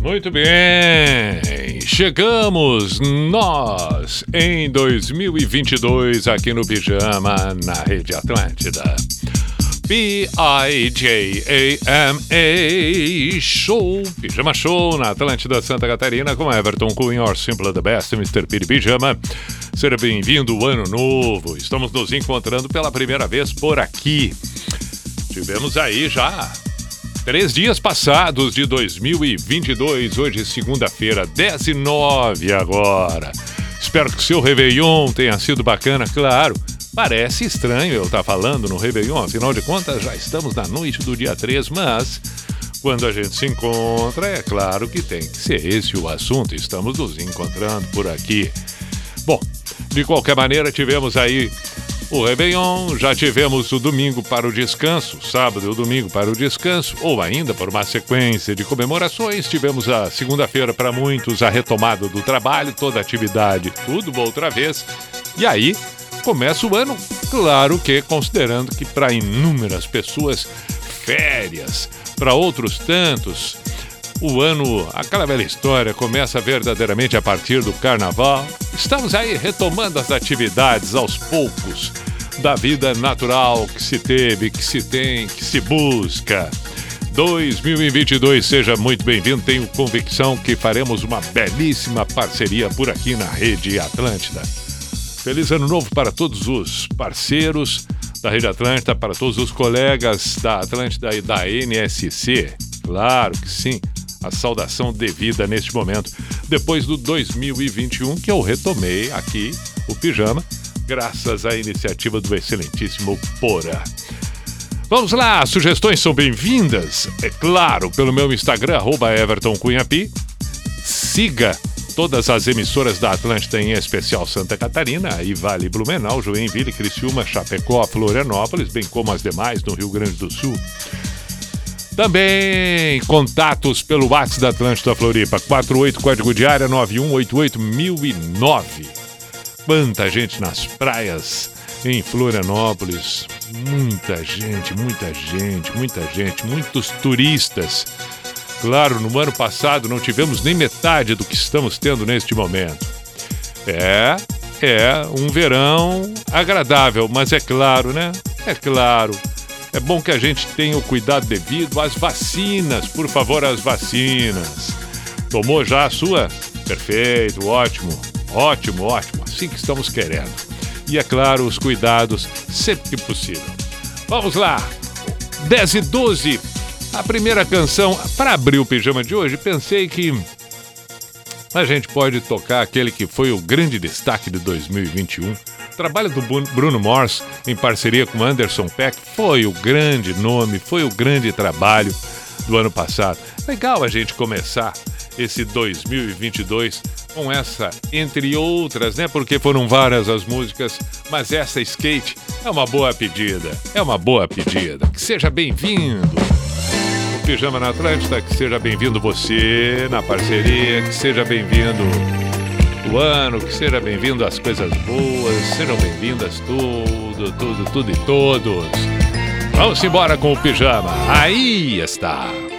Muito bem. Chegamos nós em 2022 aqui no Pijama na Rede Atlântida. P-I-J-A-M-A Show, Pijama Show na Atlântida Santa Catarina com Everton Cunha, Simple the Best, Mr. Piri Pijama. Seja bem-vindo, ano novo. Estamos nos encontrando pela primeira vez por aqui. Tivemos aí já três dias passados de 2022, hoje segunda-feira, 10 e 9 agora. Espero que seu Réveillon tenha sido bacana, claro. Parece estranho eu estar falando no Réveillon, afinal de contas já estamos na noite do dia 3, mas quando a gente se encontra, é claro que tem que ser esse o assunto. Estamos nos encontrando por aqui. Bom, de qualquer maneira, tivemos aí o Réveillon, já tivemos o domingo para o descanso, sábado e o domingo para o descanso, ou ainda por uma sequência de comemorações. Tivemos a segunda-feira para muitos, a retomada do trabalho, toda a atividade, tudo outra vez. E aí, começa o ano, claro que considerando que para inúmeras pessoas, férias, para outros tantos, o ano, aquela velha história, começa verdadeiramente a partir do carnaval. Estamos aí retomando as atividades aos poucos da vida natural que se teve, que se tem, que se busca. 2022, seja muito bem-vindo. Tenho convicção que faremos uma belíssima parceria por aqui na Rede Atlântida. Feliz ano novo para todos os parceiros da Rede Atlântida, para todos os colegas da Atlântida e da NSC. Claro que sim, a saudação devida neste momento, depois do 2021 que eu retomei aqui o pijama, graças à iniciativa do excelentíssimo Pora. Vamos lá, sugestões são bem-vindas, é claro, pelo meu Instagram, arroba Everton Cunhapi. Siga todas as emissoras da Atlântida, em especial Santa Catarina, e Vale Blumenau, Joinville, Criciúma, Chapecó, Florianópolis, bem como as demais no Rio Grande do Sul. Também contatos pelo WhatsApp da Atlântida Floripa, 48 código de área 9188009. Quanta gente nas praias em Florianópolis. Muita gente, muita gente, muita gente, muitos turistas Claro, no ano passado não tivemos nem metade do que estamos tendo neste momento. É, é um verão agradável, mas é claro, né? É claro. É bom que a gente tenha o cuidado devido às vacinas, por favor, as vacinas. Tomou já a sua? Perfeito, ótimo, ótimo, ótimo. Assim que estamos querendo. E é claro, os cuidados sempre que possível. Vamos lá! 10 e 12 a primeira canção, para abrir o pijama de hoje, pensei que a gente pode tocar aquele que foi o grande destaque de 2021. O trabalho do Bruno Mars em parceria com Anderson Peck foi o grande nome, foi o grande trabalho do ano passado. Legal a gente começar esse 2022 com essa, entre outras, né? Porque foram várias as músicas, mas essa skate é uma boa pedida. É uma boa pedida. Que seja bem-vindo. Pijama na Atlântida, que seja bem-vindo você na parceria, que seja bem-vindo o ano, que seja bem-vindo as coisas boas, sejam bem-vindas tudo, tudo, tudo e todos. Vamos embora com o pijama. Aí está.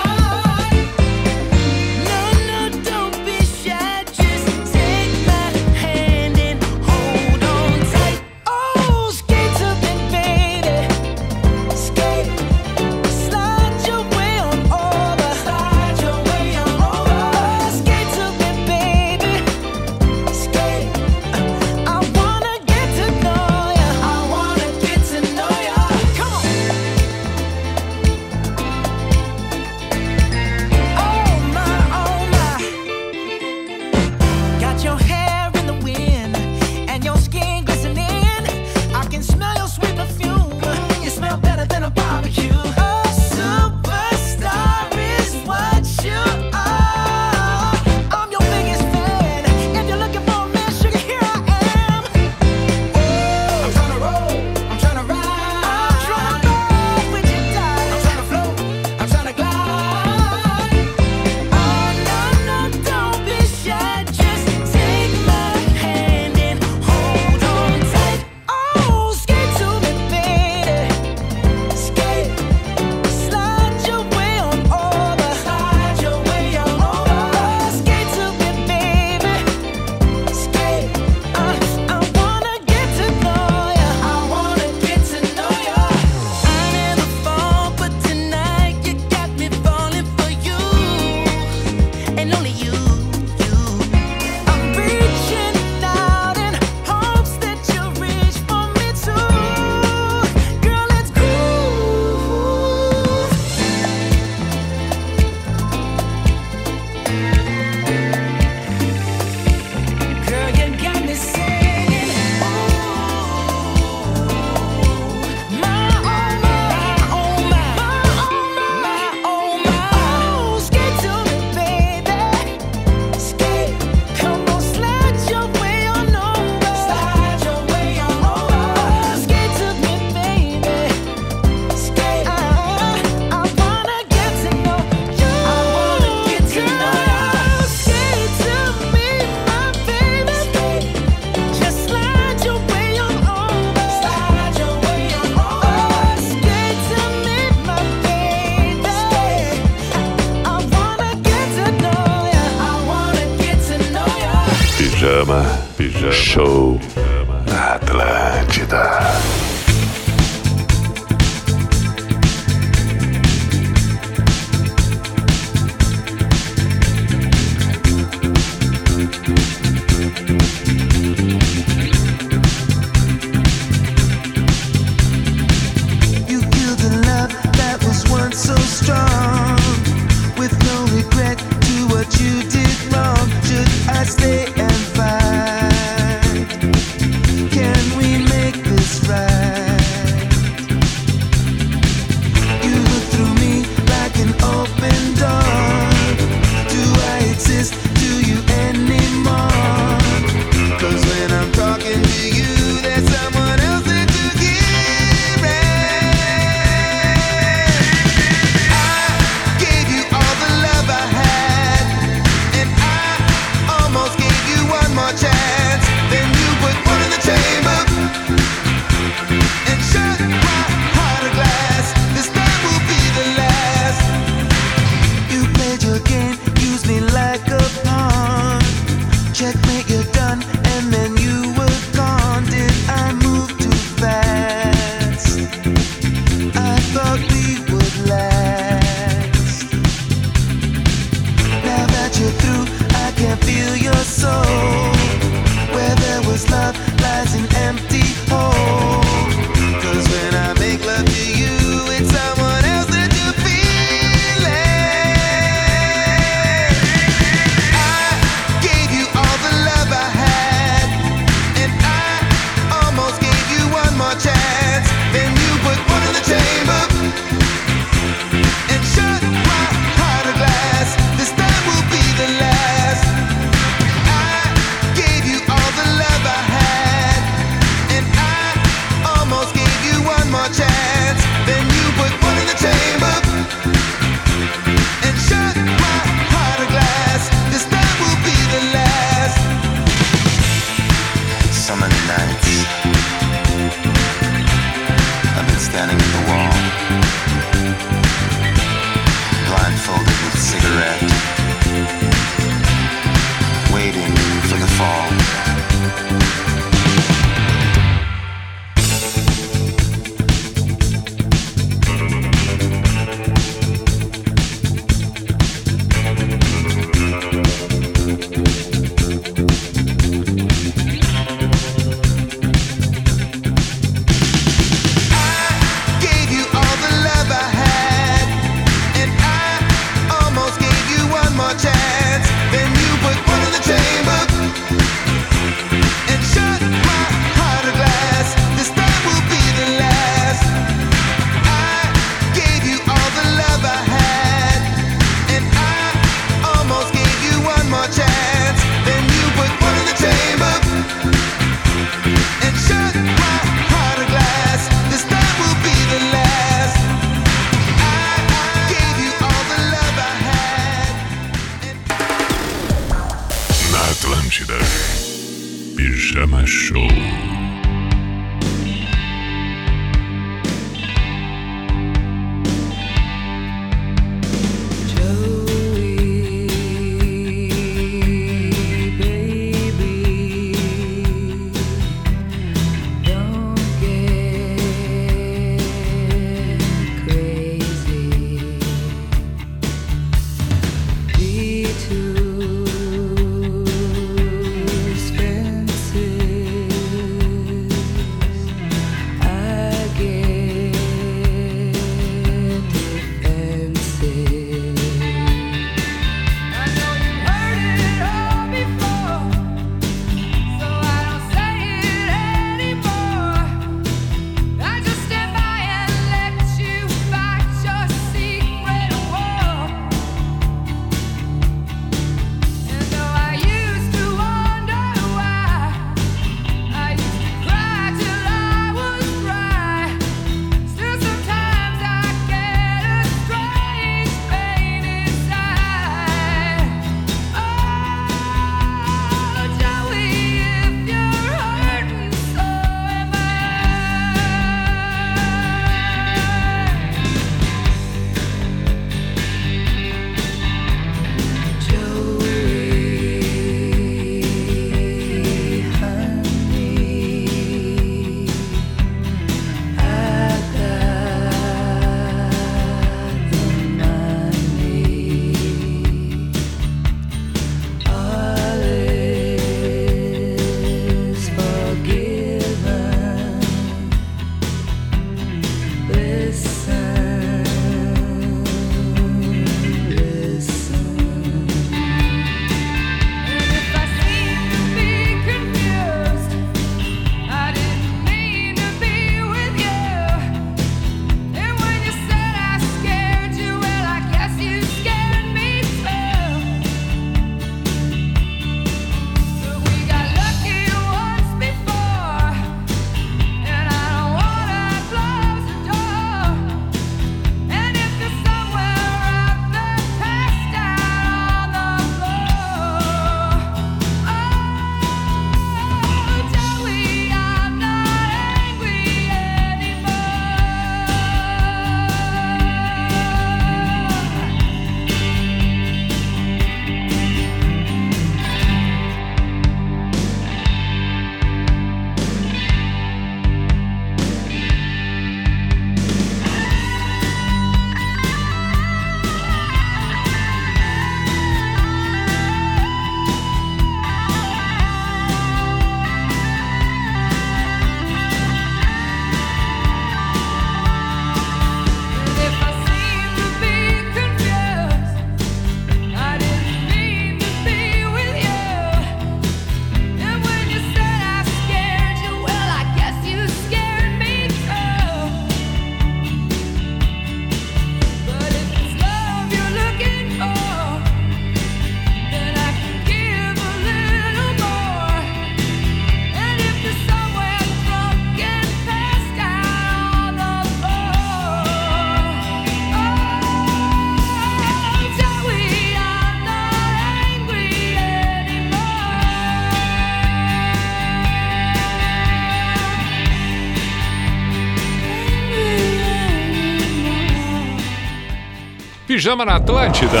Pijama na Atlântida.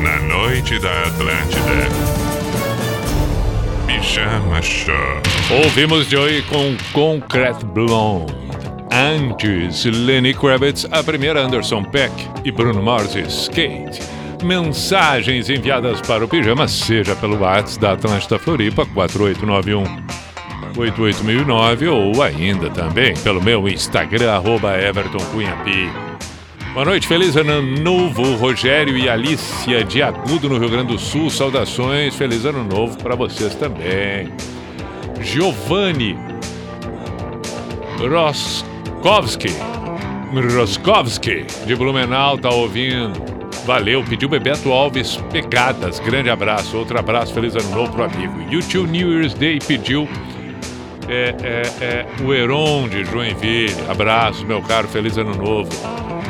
Na noite da Atlântida. Pijama Show. Ouvimos Joey com Concrete Blonde. Antes, Lenny Kravitz, a primeira Anderson Peck e Bruno Mars Skate. Mensagens enviadas para o Pijama, seja pelo WhatsApp da Atlântida Floripa, 4891 88009 ou ainda também pelo meu Instagram, arroba Everton Cunha P. Boa noite, feliz ano novo, Rogério e Alicia de Agudo no Rio Grande do Sul. Saudações, feliz ano novo para vocês também. Giovanni Roskovski, Roskovski de Blumenau tá ouvindo. Valeu, pediu Bebeto Alves Pegadas. Grande abraço, outro abraço, feliz ano novo pro amigo. YouTube New Year's Day pediu é, é, é, o Heron de Joinville. Abraço, meu caro, feliz ano novo.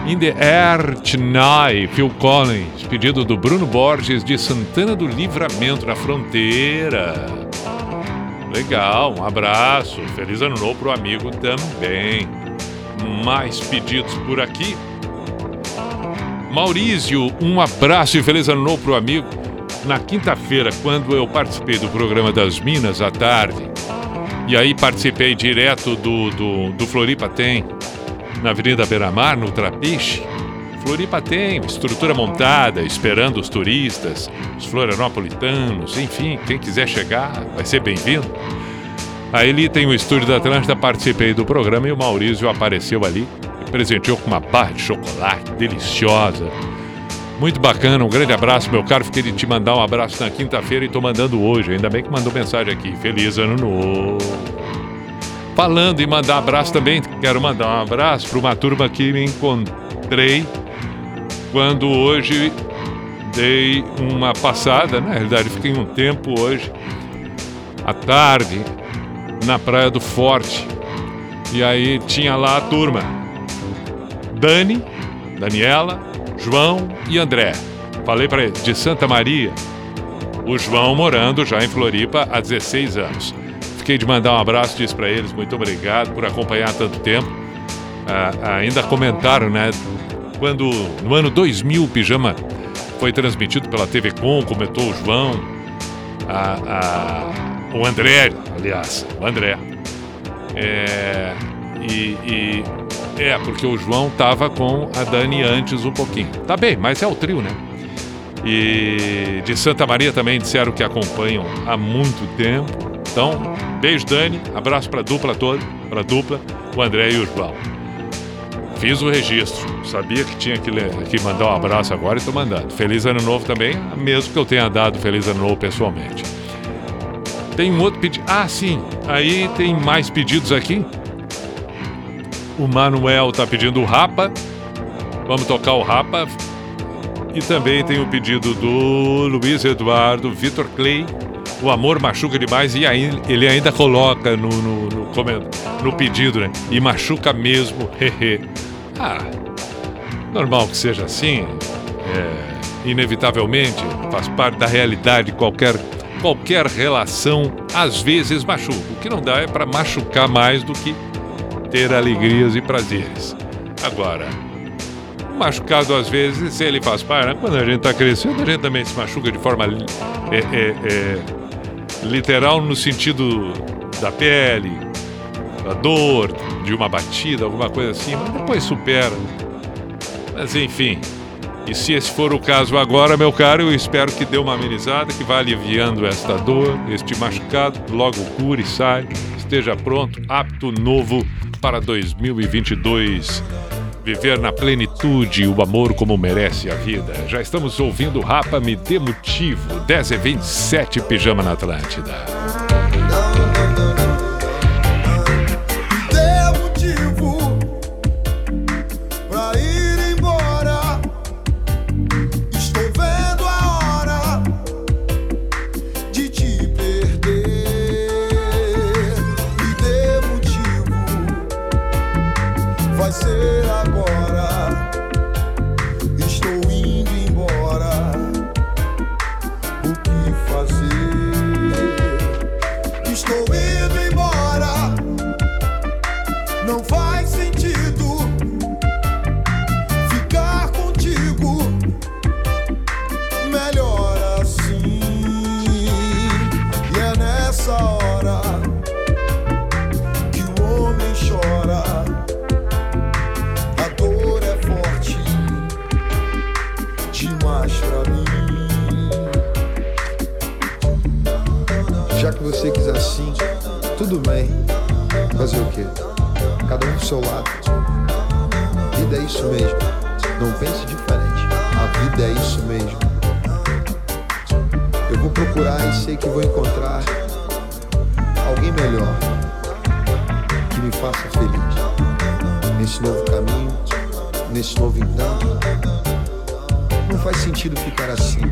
In the Air Tonight, Phil Collins, pedido do Bruno Borges de Santana do Livramento, na fronteira. Legal, um abraço, feliz ano novo pro amigo também. Mais pedidos por aqui. Maurício, um abraço e feliz ano novo pro amigo. Na quinta-feira, quando eu participei do programa das Minas à tarde, e aí participei direto do, do, do Floripa Tem, na Avenida Beira-Mar, no Trapiche. Floripa tem estrutura montada, esperando os turistas, os florianopolitanos, enfim, quem quiser chegar vai ser bem-vindo. Aí ali tem o estúdio da Atlântida, participei do programa e o Maurício apareceu ali e presenteou com uma barra de chocolate deliciosa. Muito bacana, um grande abraço, meu caro. Fiquei de te mandar um abraço na quinta-feira e tô mandando hoje. Ainda bem que mandou mensagem aqui. Feliz ano novo. Falando em mandar abraço também, quero mandar um abraço para uma turma que me encontrei quando hoje dei uma passada, na realidade fiquei um tempo hoje, à tarde, na Praia do Forte. E aí tinha lá a turma. Dani, Daniela, João e André. Falei para ele, de Santa Maria. O João morando já em Floripa há 16 anos. Fiquei de mandar um abraço, disse para eles, muito obrigado por acompanhar tanto tempo. Ah, ainda comentaram, né? Quando no ano 2000 o Pijama foi transmitido pela TV Com, comentou o João, a, a, o André, aliás, o André. É, e, e é, porque o João tava com a Dani antes um pouquinho. Tá bem, mas é o trio, né? E de Santa Maria também disseram que acompanham há muito tempo. Então, beijo, Dani. Abraço para a dupla toda, para a dupla, o André e o João. Fiz o registro. Sabia que tinha que, que mandar um abraço agora e estou mandando. Feliz Ano Novo também, mesmo que eu tenha dado Feliz Ano Novo pessoalmente. Tem um outro pedido. Ah, sim. Aí tem mais pedidos aqui. O Manuel está pedindo o Rapa. Vamos tocar o Rapa. E também tem o pedido do Luiz Eduardo Vitor Clay o amor machuca demais e aí ele ainda coloca no, no, no, no pedido, né? E machuca mesmo, ah, normal que seja assim, é, inevitavelmente, faz parte da realidade, qualquer, qualquer relação às vezes machuca. O que não dá é para machucar mais do que ter alegrias e prazeres. Agora, machucado às vezes, ele faz parte, né? quando a gente está crescendo, a gente também se machuca de forma é, é, é literal no sentido da pele, da dor, de uma batida, alguma coisa assim, mas depois supera. Mas enfim, e se esse for o caso agora, meu caro, eu espero que dê uma amenizada, que vá aliviando esta dor, este machucado, logo cure, sai, esteja pronto, apto, novo para 2022 viver na plenitude o amor como merece a vida. Já estamos ouvindo Rapa Me Dê Motivo, 10 e 27 Pijama na Atlântida. Tudo bem. Fazer o quê? Cada um do seu lado. Vida é isso mesmo. Não pense diferente. A vida é isso mesmo. Eu vou procurar e sei que vou encontrar alguém melhor que me faça feliz nesse novo caminho, nesse novo encanto. Não faz sentido ficar assim.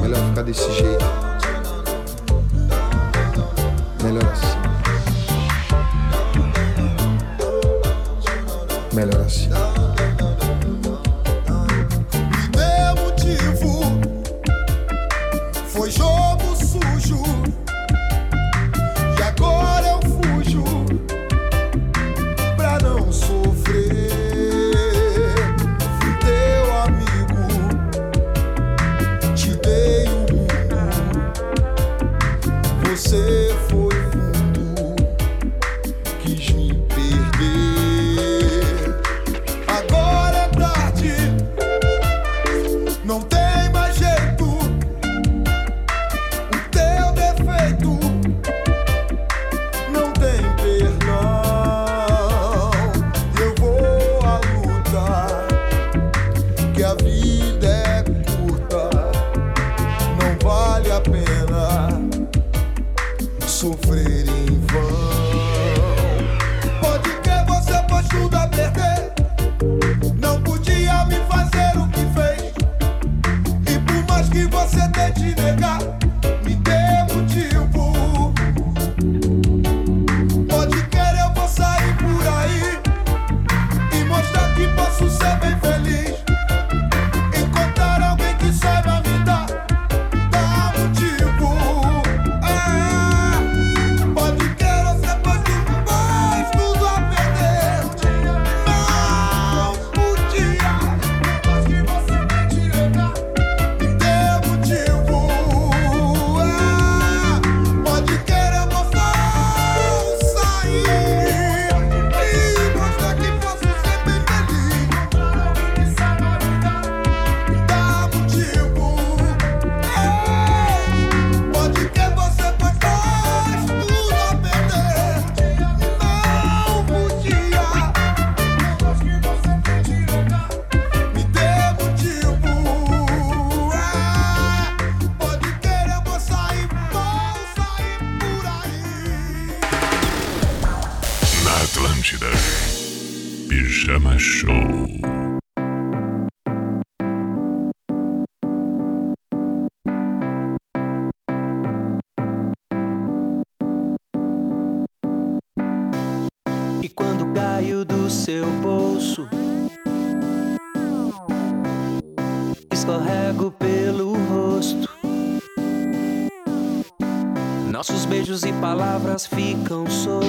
Melhor ficar desse jeito. Melhor assim. Melhor cansou.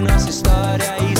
nossa história e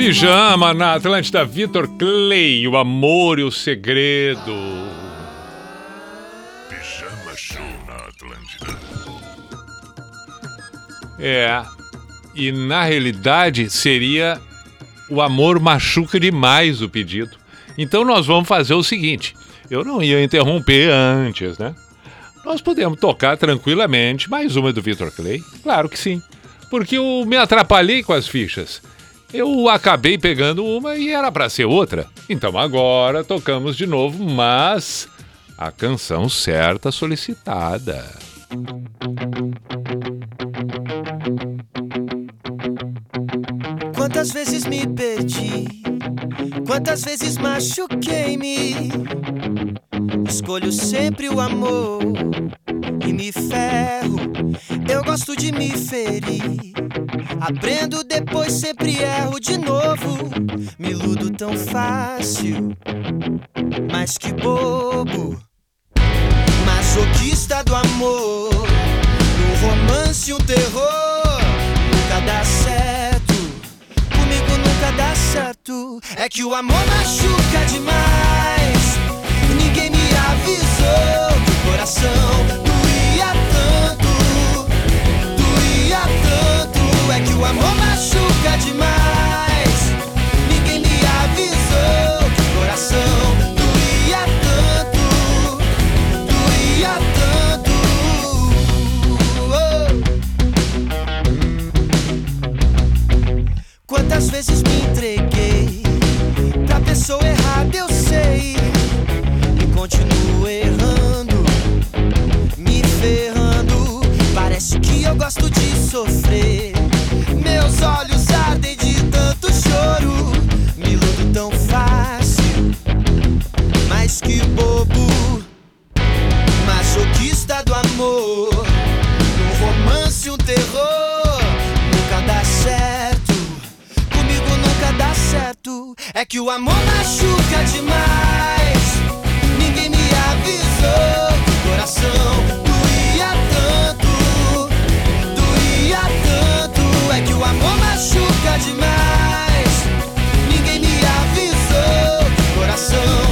Pijama na Atlântida, Vitor Clay, o amor e o segredo. Pijama Show na Atlântida. É, e na realidade seria o amor machuca demais o pedido. Então nós vamos fazer o seguinte: eu não ia interromper antes, né? Nós podemos tocar tranquilamente mais uma do Vitor Clay? Claro que sim. Porque eu me atrapalhei com as fichas. Eu acabei pegando uma e era para ser outra. Então agora tocamos de novo, mas a canção certa solicitada. Quantas vezes me perdi, quantas vezes machuquei-me. Escolho sempre o amor e me ferro. Eu gosto de me ferir. Aprendo depois, sempre erro de novo. Me iludo tão fácil, mas que bobo. Masoquista do amor, no romance um terror. Nunca dá certo, comigo nunca dá certo. É que o amor machuca demais. Ninguém me avisou que o coração É que o amor machuca demais. Ninguém me avisou que o coração doía tanto, doía tanto. Oh. Quantas vezes me entreguei pra pessoa errada, eu sei. E continuo Mas que bobo, masoquista do amor. Um romance, um terror, nunca dá certo. Comigo nunca dá certo. É que o amor machuca demais. Ninguém me avisou. O coração doía tanto, doía tanto. É que o amor machuca demais. Ninguém me avisou. O coração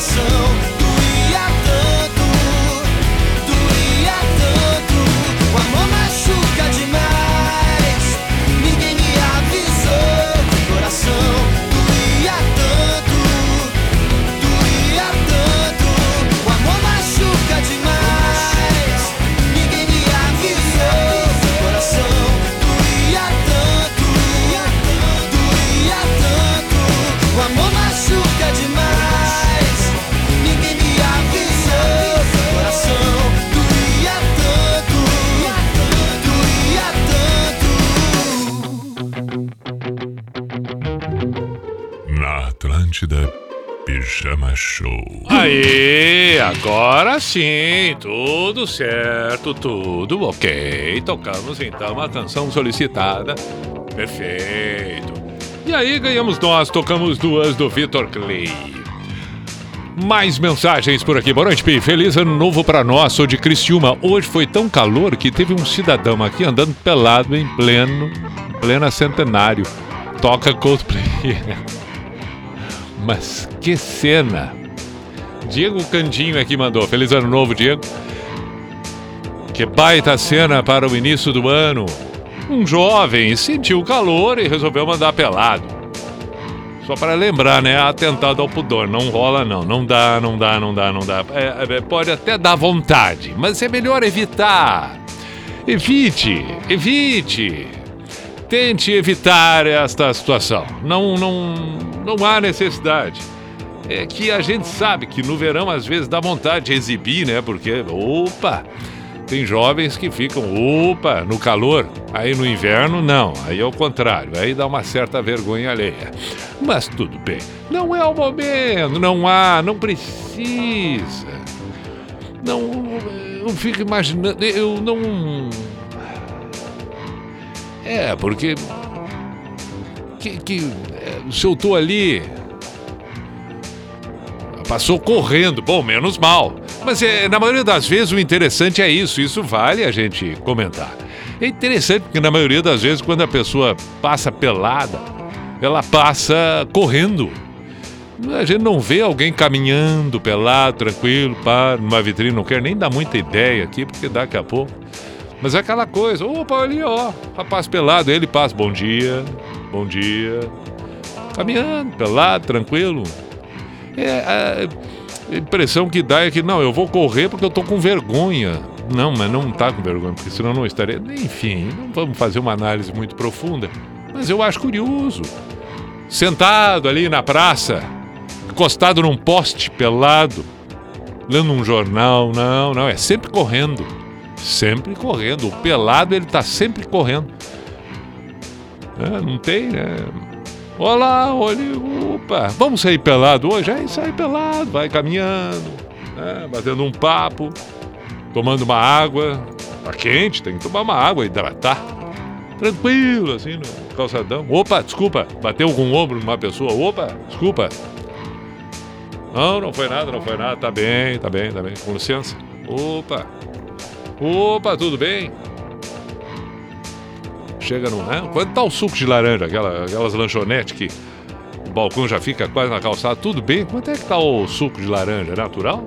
Coração machuca demais. Atlântida, Pijama Show. Aí, agora sim, tudo certo, tudo ok. Tocamos então uma canção solicitada. Perfeito. E aí ganhamos nós, tocamos duas do Vitor Clay. Mais mensagens por aqui. Boa noite, Pi. Feliz ano novo pra nós. Sou de Criciúma. Hoje foi tão calor que teve um cidadão aqui andando pelado em pleno, plena centenário. Toca Coldplay. Mas que cena! Diego Candinho aqui mandou. Feliz ano novo, Diego. Que baita cena para o início do ano. Um jovem sentiu calor e resolveu mandar pelado. Só para lembrar, né? Atentado ao pudor. Não rola, não. Não dá, não dá, não dá, não dá. É, é, pode até dar vontade, mas é melhor evitar. Evite, evite. Tente evitar esta situação. Não, não, não há necessidade. É que a gente sabe que no verão às vezes dá vontade de exibir, né? Porque, opa, tem jovens que ficam, opa, no calor. Aí no inverno, não. Aí é o contrário. Aí dá uma certa vergonha alheia. Mas tudo bem. Não é o momento. Não há, não precisa. Não, não fico imaginando. Eu não. É, porque. Que, que, eu tô ali. Passou correndo, bom, menos mal. Mas é, na maioria das vezes o interessante é isso, isso vale a gente comentar. É interessante porque na maioria das vezes quando a pessoa passa pelada, ela passa correndo. A gente não vê alguém caminhando pelado, tranquilo, pá, numa vitrine, não quero nem dar muita ideia aqui, porque daqui a pouco. Mas é aquela coisa, opa, ali ó, rapaz pelado, ele passa, bom dia, bom dia. Caminhando, pelado, tranquilo. É, a impressão que dá é que, não, eu vou correr porque eu tô com vergonha. Não, mas não tá com vergonha, porque senão não estaria. Enfim, não vamos fazer uma análise muito profunda. Mas eu acho curioso. Sentado ali na praça, encostado num poste pelado, lendo um jornal. Não, não, é sempre correndo. Sempre correndo. O pelado, ele tá sempre correndo. É, não tem, né? Olá, olha, opa, vamos sair pelado hoje? Aí sai pelado, vai caminhando, né? batendo um papo, tomando uma água. Tá quente, tem que tomar uma água, hidratar. Tranquilo, assim, no calçadão. Opa, desculpa, bateu com o ombro numa pessoa. Opa, desculpa. Não, não foi nada, não foi nada. Tá bem, tá bem, tá bem. Com licença. Opa. Opa, tudo bem? Chega no. Né? Quanto tá o suco de laranja? Aquela, aquelas lanchonetes que o balcão já fica quase na calçada. Tudo bem? Quanto é que tá o suco de laranja? Natural?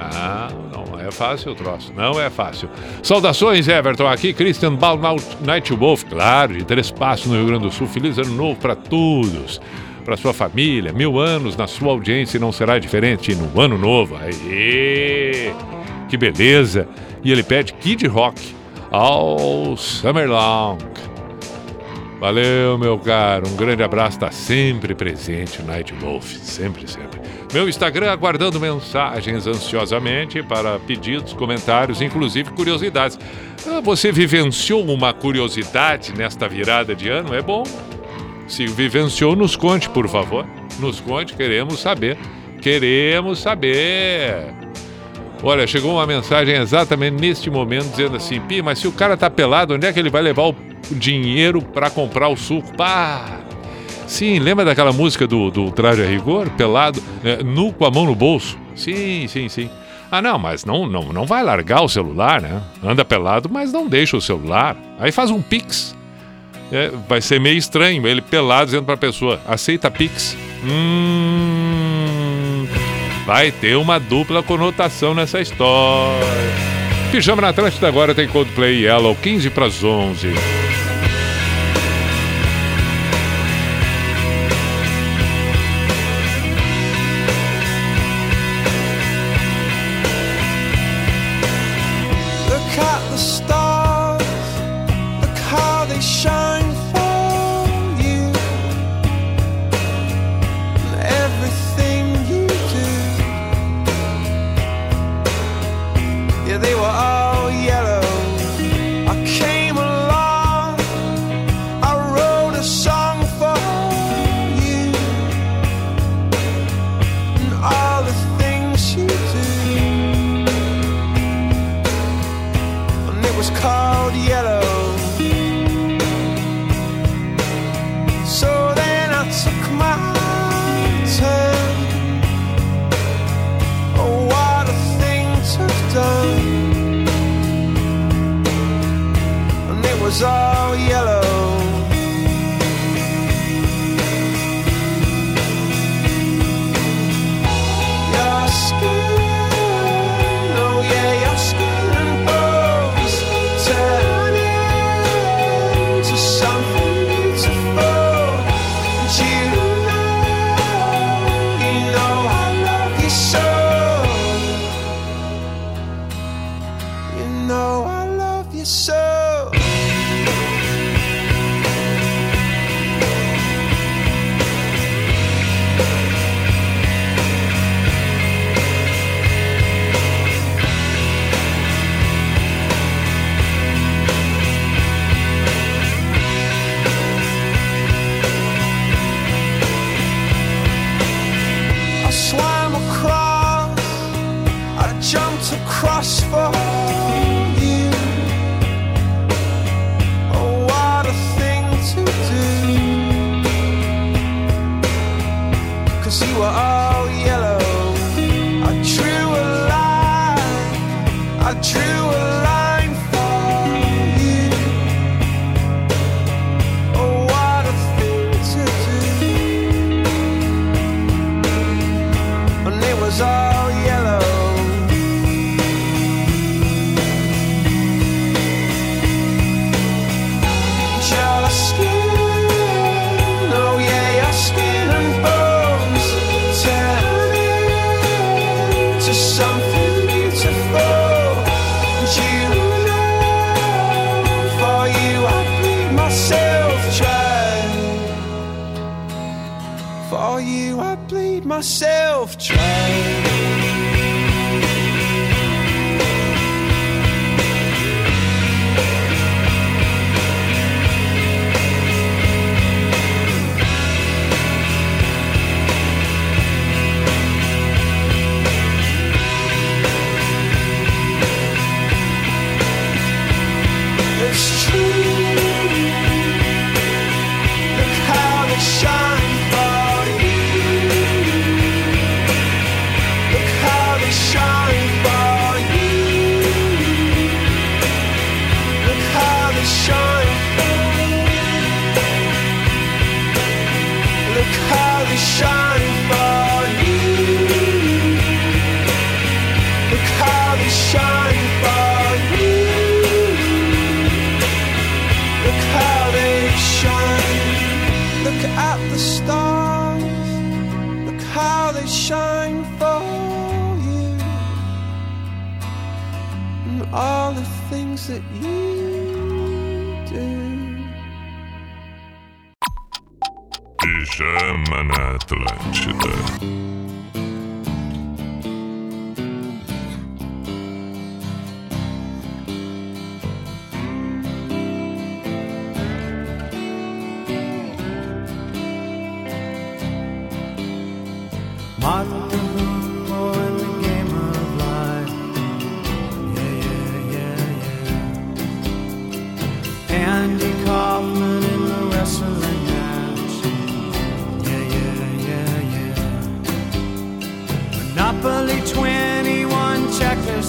Ah, não é fácil o troço. Não é fácil. Saudações, Everton. Aqui, Christian Ball Nightwolf. Claro, de Três Passos no Rio Grande do Sul. Feliz ano novo para todos. Para sua família. Mil anos na sua audiência e não será diferente no ano novo. Aê! Que beleza! E ele pede Kid Rock ao Summer Long. Valeu, meu caro. Um grande abraço. Está sempre presente o Night Wolf. Sempre, sempre. Meu Instagram aguardando mensagens ansiosamente para pedidos, comentários, inclusive curiosidades. Ah, você vivenciou uma curiosidade nesta virada de ano? É bom. Se vivenciou, nos conte, por favor. Nos conte, queremos saber. Queremos saber. Olha, chegou uma mensagem exatamente neste momento dizendo assim: Pi, mas se o cara tá pelado, onde é que ele vai levar o dinheiro para comprar o suco? Pá! Sim, lembra daquela música do, do Traje a Rigor? Pelado, é, nu com a mão no bolso? Sim, sim, sim. Ah, não, mas não, não, não vai largar o celular, né? Anda pelado, mas não deixa o celular. Aí faz um pix. É, vai ser meio estranho ele pelado dizendo para a pessoa: aceita pix. Hum, vai ter uma dupla conotação nessa história. Pijama na Atlântida agora tem Coldplay Yellow, 15 para as 11. was all yellow.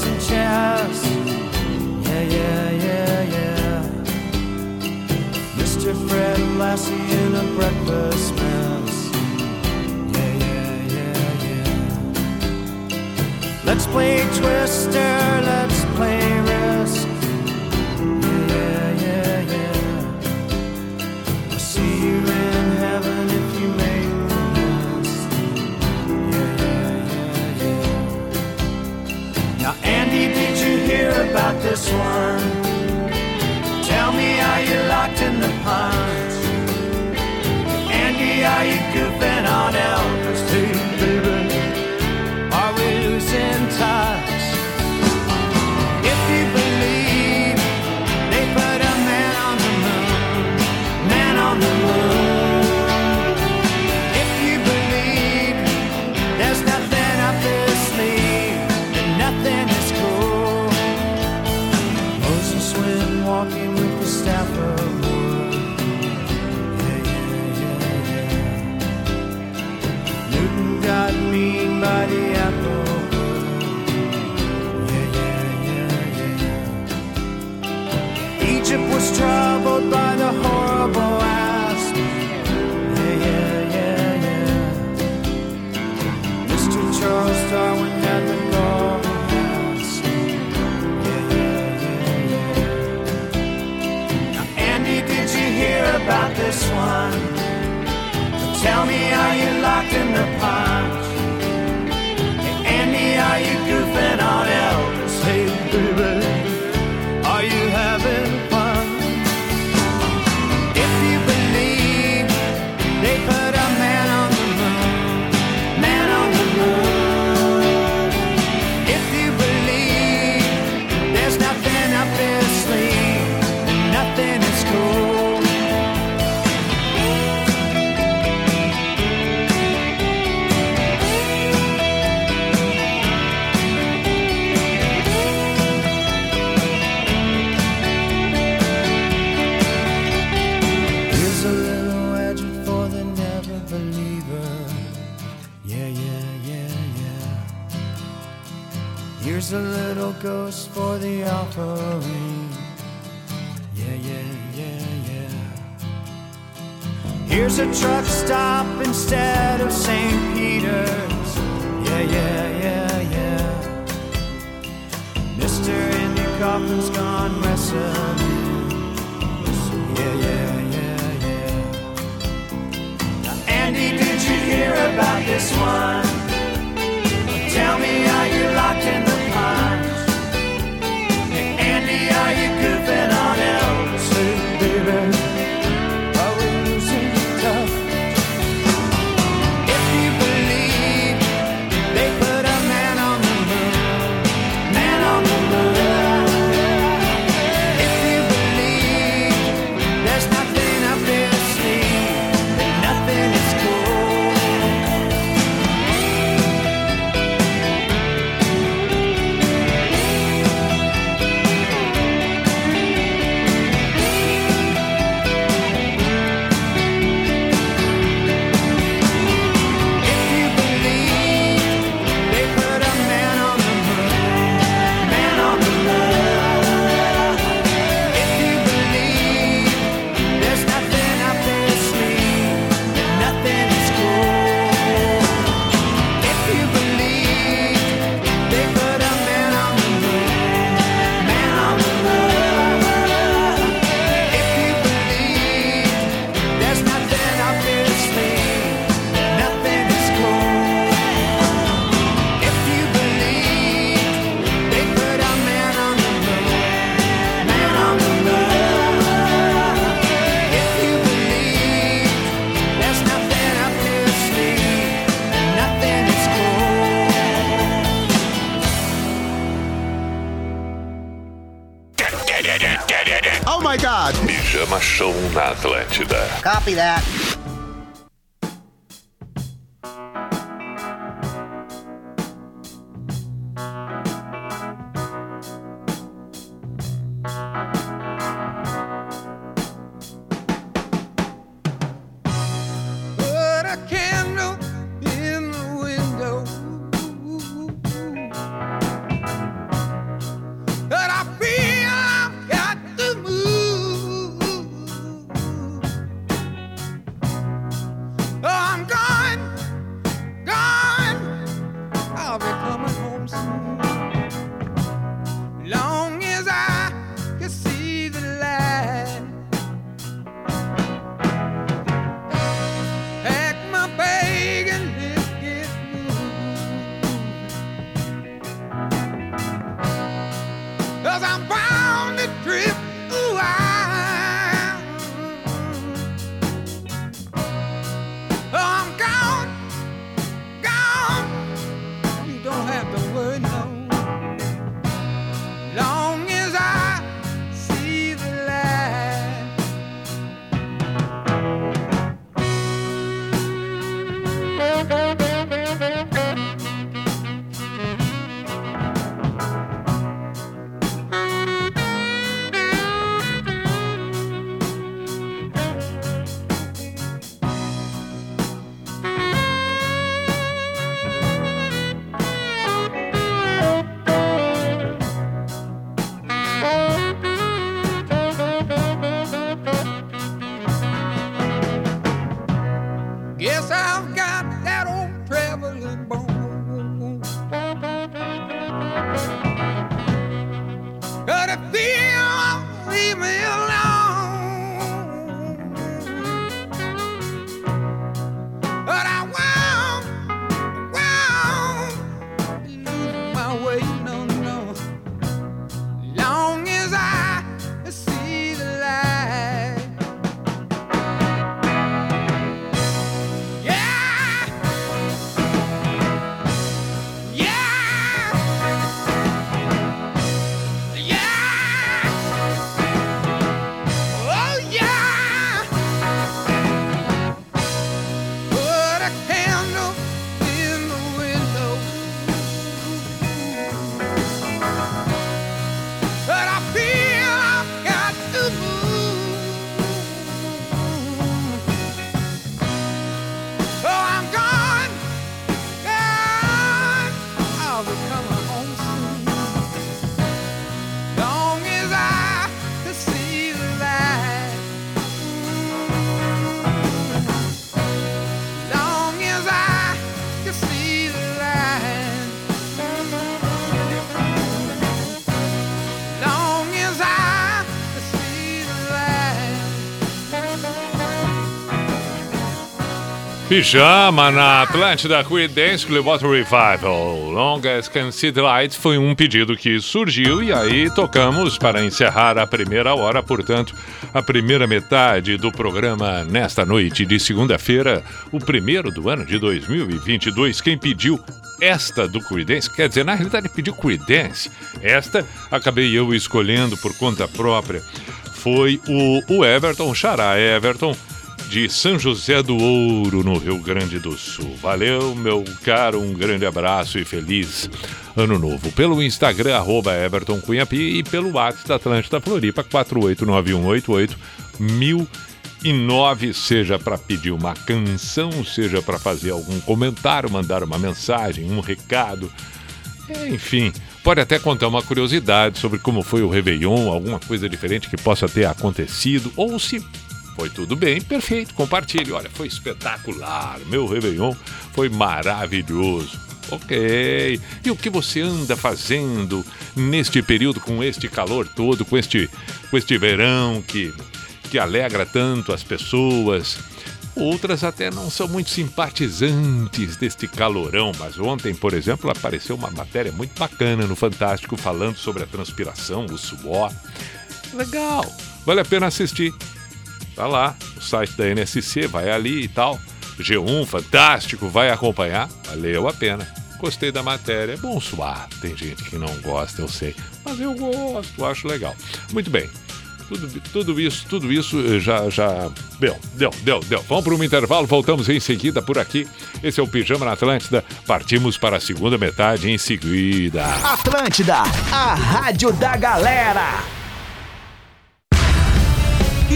chairs and chairs. Yeah, yeah, yeah, yeah. Mr. Fred Lassie in a breakfast mess. Yeah, yeah, yeah, yeah. Let's play Twister, let's play. this one. Tell me, are you locked in the pines? Andy, are you goofing on Elvis too, baby? Are we losing time? Name's a truck stop instead of St. Peter's. Yeah, yeah, yeah, yeah. Mr. Andy Kaufman's gone wrestling. Yeah, yeah, yeah, yeah. Now, Andy, did you hear about this one? Copy that. Pijama na Atlântida Creedence Clearwater Revival. Long as Can See the Light foi um pedido que surgiu e aí tocamos para encerrar a primeira hora, portanto, a primeira metade do programa nesta noite de segunda-feira, o primeiro do ano de 2022. Quem pediu esta do Creedence, quer dizer, na realidade pediu Creedence. Esta acabei eu escolhendo por conta própria. Foi o, o Everton, Xará Everton de São José do Ouro, no Rio Grande do Sul. Valeu, meu caro, um grande abraço e feliz ano novo. Pelo Instagram, arroba Cunhapi e pelo WhatsApp da Atlântida Floripa, 489188009, seja para pedir uma canção, seja para fazer algum comentário, mandar uma mensagem, um recado, enfim, pode até contar uma curiosidade sobre como foi o Réveillon, alguma coisa diferente que possa ter acontecido, ou se foi tudo bem, perfeito, compartilhe. Olha, foi espetacular, meu Réveillon foi maravilhoso. Ok. E o que você anda fazendo neste período, com este calor todo, com este, com este verão que, que alegra tanto as pessoas? Outras até não são muito simpatizantes deste calorão, mas ontem, por exemplo, apareceu uma matéria muito bacana no Fantástico falando sobre a transpiração, o suor. Legal, vale a pena assistir. Tá lá, o site da NSC, vai ali e tal. G1, fantástico, vai acompanhar, valeu a pena. Gostei da matéria, é bom suar. Tem gente que não gosta, eu sei, mas eu gosto, acho legal. Muito bem, Tudo, tudo isso, tudo isso eh, já, já deu, deu, deu, deu. Vamos para um intervalo, voltamos em seguida por aqui. Esse é o Pijama na Atlântida. Partimos para a segunda metade em seguida. Atlântida, a rádio da galera.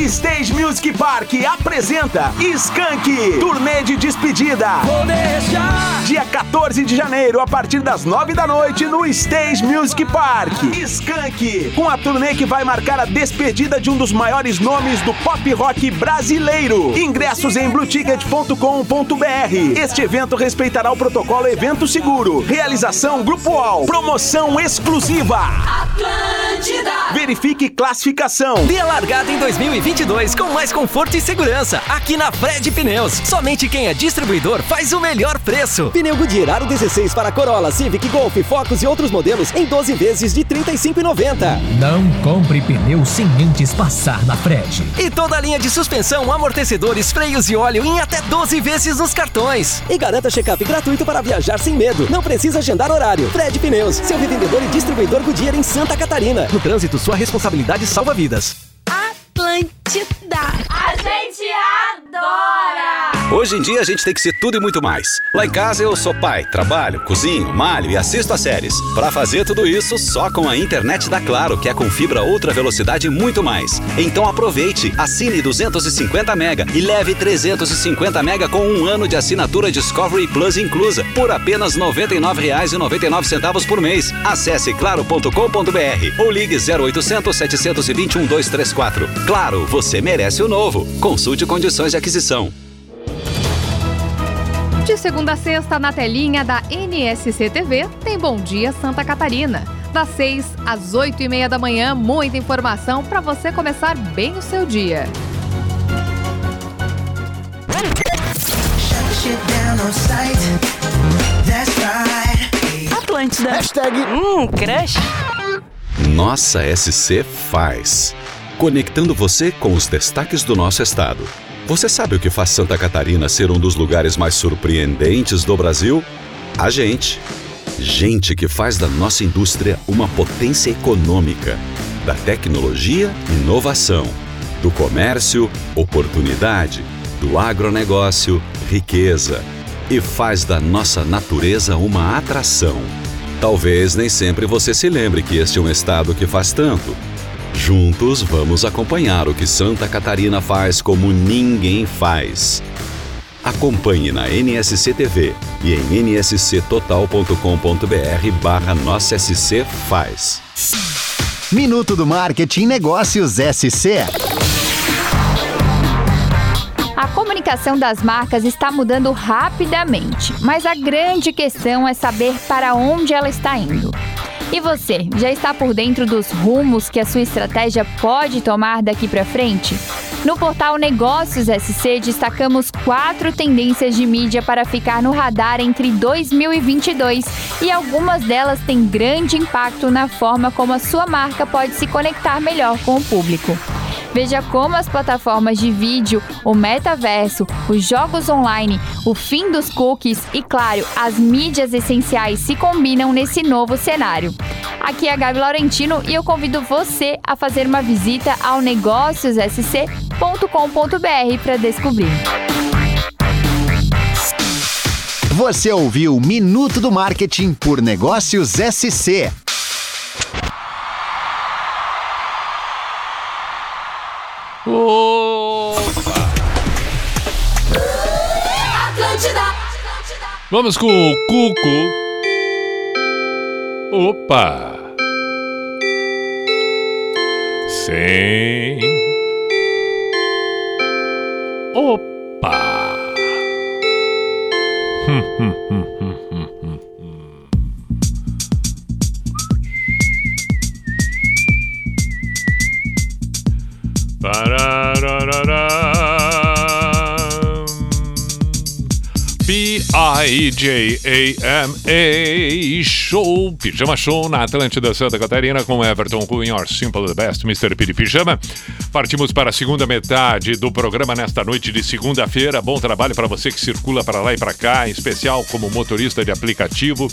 Stage Music Park apresenta Skank, turnê de despedida. Vou deixar. Dia 14 de janeiro, a partir das 9 da noite, no Stage Music Park. Skank, com a turnê que vai marcar a despedida de um dos maiores nomes do pop rock brasileiro. Ingressos em blueticket.com.br. Este evento respeitará o protocolo Evento Seguro. Realização Grupo All. Promoção exclusiva. Atlântida. Verifique classificação. Dê a largada em 2022 com mais conforto e segurança. Aqui na Fred Pneus. Somente quem é distribuidor faz o melhor preço. Pneu Goodyear Aro 16 para Corolla, Civic, Golf, Focus e outros modelos em 12 vezes de R$ 35,90. Não compre pneu sem antes passar na Fred. E toda a linha de suspensão, amortecedores, freios e óleo em até 12 vezes nos cartões. E garanta check-up gratuito para viajar sem medo. Não precisa agendar horário. Fred Pneus, seu revendedor e distribuidor Goodyear em Santa Catarina. No trânsito, sua responsabilidade salva vidas. Atlântida. A gente adora. Hoje em dia a gente tem que ser tudo e muito mais. Lá em casa eu sou pai, trabalho, cozinho, malho e assisto a séries. Para fazer tudo isso só com a internet da Claro, que é com fibra ultra velocidade e muito mais. Então aproveite, assine 250 mega e leve 350 mega com um ano de assinatura Discovery Plus inclusa por apenas R$ 99,99 por mês. Acesse claro.com.br ou ligue 0800 721 1234. Claro, você merece o novo. Consulte condições de aquisição. De segunda a sexta, na telinha da NSC TV, tem Bom Dia Santa Catarina. Das 6 às 8 e meia da manhã, muita informação para você começar bem o seu dia. Atlântida. Hashtag Hum, crush. Nossa SC faz. Conectando você com os destaques do nosso estado. Você sabe o que faz Santa Catarina ser um dos lugares mais surpreendentes do Brasil? A gente. Gente que faz da nossa indústria uma potência econômica, da tecnologia, inovação, do comércio, oportunidade, do agronegócio, riqueza, e faz da nossa natureza uma atração. Talvez nem sempre você se lembre que este é um estado que faz tanto. Juntos vamos acompanhar o que Santa Catarina faz como ninguém faz. Acompanhe na NSC TV e em nsctotal.com.br barra Nossa SC Faz. Minuto do Marketing Negócios SC. A comunicação das marcas está mudando rapidamente, mas a grande questão é saber para onde ela está indo. E você, já está por dentro dos rumos que a sua estratégia pode tomar daqui para frente? No portal Negócios SC, destacamos quatro tendências de mídia para ficar no radar entre 2022 e algumas delas têm grande impacto na forma como a sua marca pode se conectar melhor com o público. Veja como as plataformas de vídeo, o metaverso, os jogos online, o fim dos cookies e, claro, as mídias essenciais se combinam nesse novo cenário. Aqui é a Gabi Laurentino e eu convido você a fazer uma visita ao negóciossc.com.br para descobrir. Você ouviu Minuto do Marketing por Negócios SC. Opa! Atlântida. Vamos com o Cuco. Opa! Sim. Opa! Hum, hum, hum, hum, P-I-J-A-M-A Show, Pijama Show na Atlântida Santa Catarina com Everton Cunha, Simple the Best, Mr. Piri Pijama. Partimos para a segunda metade do programa nesta noite de segunda-feira. Bom trabalho para você que circula para lá e para cá, em especial como motorista de aplicativo.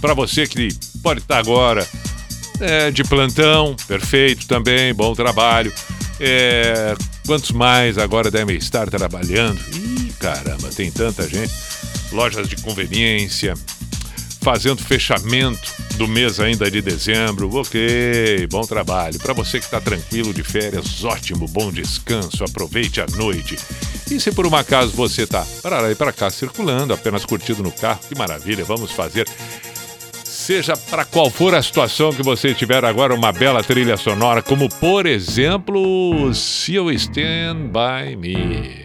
Para você que pode estar agora é, de plantão, perfeito também, bom trabalho. É, quantos mais agora devem estar trabalhando? Ih, caramba, tem tanta gente. Lojas de conveniência, fazendo fechamento do mês ainda de dezembro. Ok, bom trabalho. Para você que está tranquilo de férias, ótimo, bom descanso, aproveite a noite. E se por um acaso você está para lá e para cá circulando, apenas curtido no carro, que maravilha, vamos fazer seja para qual for a situação que você tiver agora, uma bela trilha sonora, como por exemplo, Seal Stand By Me.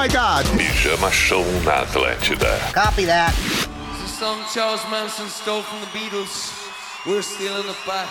my God. Pijama Show na Atlântida. Copy that. This is a song Charles Manson stole from the Beatles. We're still in the fight.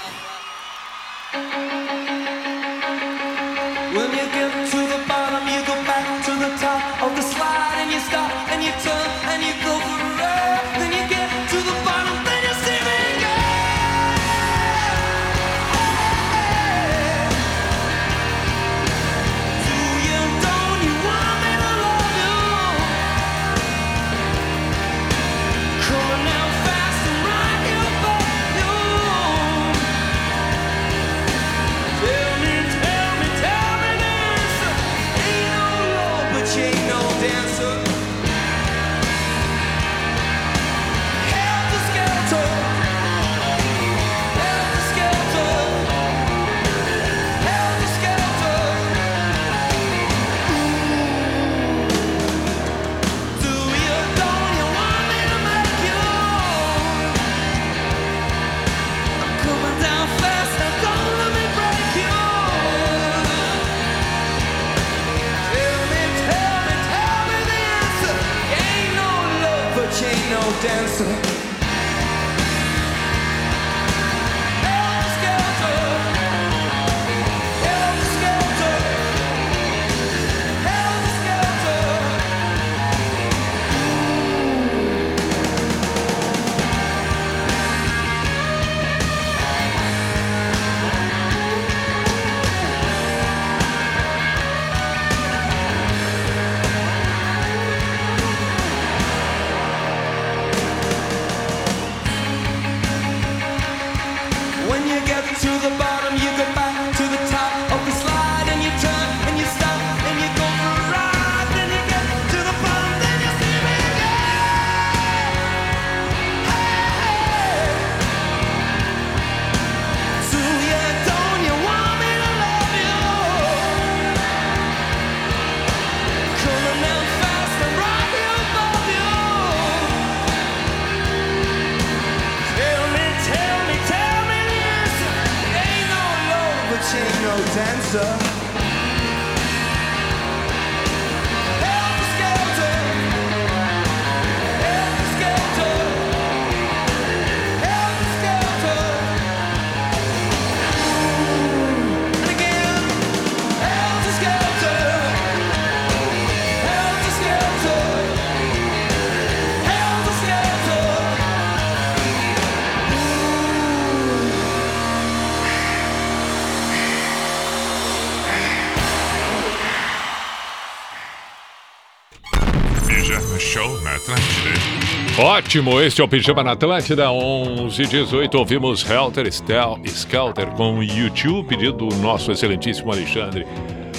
Ótimo, este é o Pijama na Atlântida, 11 18 Ouvimos Helter Stel- Skelter com YouTube, pedido do nosso excelentíssimo Alexandre.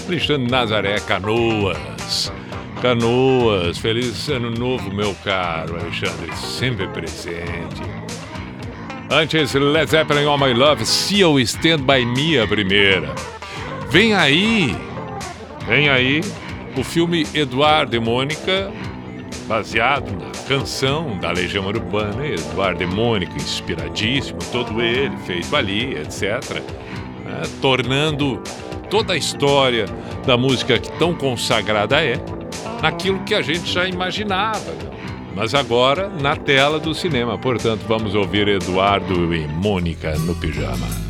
Alexandre Nazaré Canoas. Canoas, feliz ano novo, meu caro Alexandre, sempre presente. Antes, Led Zeppelin All My Love, See You Stand By Me, a primeira. Vem aí, vem aí, o filme Eduardo e Mônica, baseado canção da Legião Urbana, Eduardo Mônica, inspiradíssimo, todo ele, feito ali, etc. tornando toda a história da música que tão consagrada é, naquilo que a gente já imaginava. né? Mas agora na tela do cinema. Portanto, vamos ouvir Eduardo e Mônica no pijama.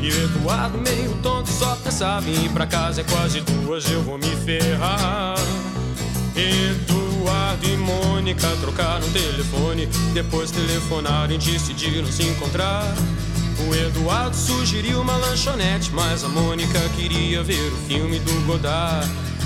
E Eduardo, meio tonto, só pensava em ir pra casa. É quase duas, eu vou me ferrar. Eduardo e Mônica trocaram telefone. Depois telefonaram e decidiram se encontrar. O Eduardo sugeriu uma lanchonete, mas a Mônica queria ver o filme do Godard.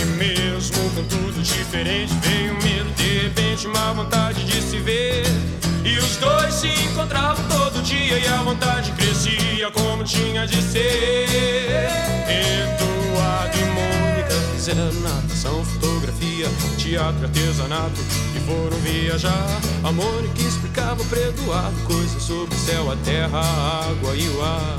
E mesmo com tudo diferente, veio um medo, de repente, uma vontade de se ver. E os dois se encontravam todo dia e a vontade crescia como tinha de ser. Eduardo e Mônica fizeram natação, fotografia, teatro, artesanato e foram viajar. A Mônica explicava para Eduardo coisas sobre o céu, a terra, a água e o ar.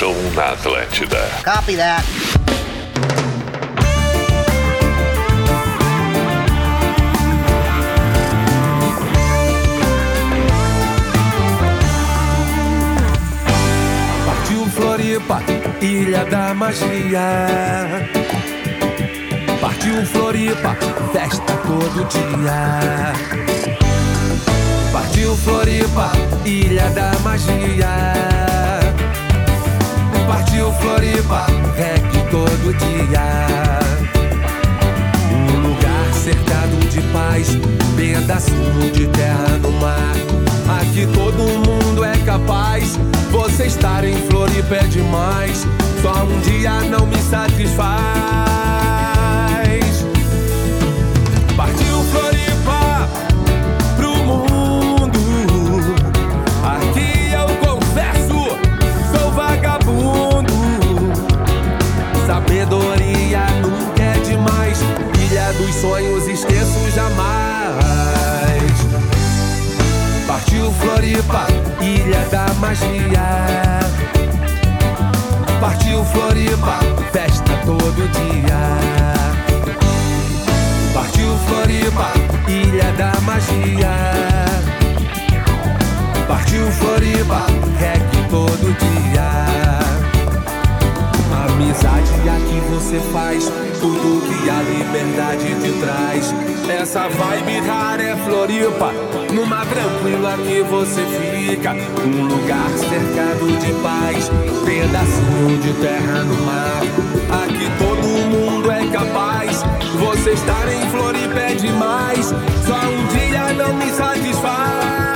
Show na Atlântida. Copy that. Partiu Floripa, ilha da magia. Partiu Floripa, festa todo dia. Partiu Floripa, ilha da magia. Partiu Floripa, reggae todo dia. Um lugar cercado de paz, pedacinho de terra no mar. Aqui todo mundo é capaz. Você estar em Floripa é demais. Só um dia não me satisfaz. Sabedoria nunca é demais. Ilha dos sonhos, esqueço jamais. Partiu Floripa, ilha da magia. Partiu Floripa, festa todo dia. Partiu Floripa, ilha da magia. Partiu Floripa, reggae todo dia. Amizade aqui você faz tudo que a liberdade te traz. Essa vibe rara é Floripa, numa tranquila que você fica. Um lugar cercado de paz, pedacinho de terra no mar. Aqui todo mundo é capaz. Você estar em Floripa é demais. Só um dia não me satisfaz.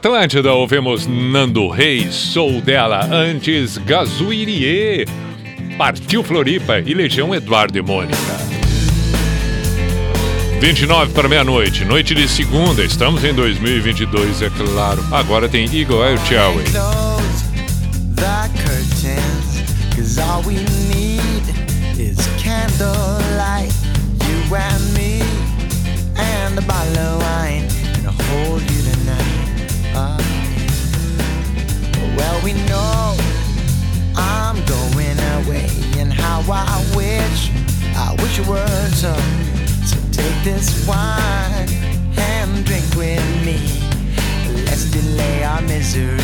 Atlântida, ouvimos Nando Reis, Sou Dela, antes Gazuirie, Partiu Floripa e Legião Eduardo e Mônica. 29 para meia-noite, noite de segunda, estamos em 2022, é claro. Agora tem Eagle Eye curtains, cause all we need is candlelight. I wish so. Take this wine and drink with me. Let's delay our misery.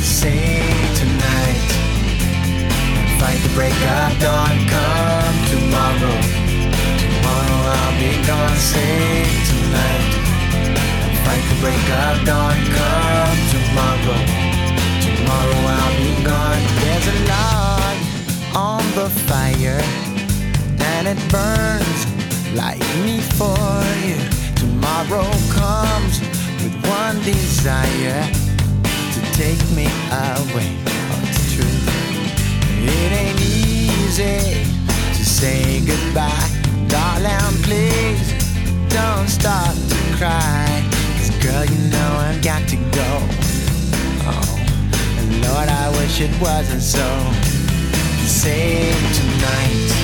Sing tonight. Fight the break of dawn. Come tomorrow. Tomorrow I'll be gone. Sing tonight. Fight the break of dawn. Come tomorrow. Tomorrow I'll be gone. There's a log on the fire, and it burns like me for you. Tomorrow comes with one desire to take me away. Oh, it's true. It ain't easy to say goodbye, darling. Please don't start to cry. 'Cause girl, you know I've got to go. Oh, and Lord, I wish it wasn't so. Save tonight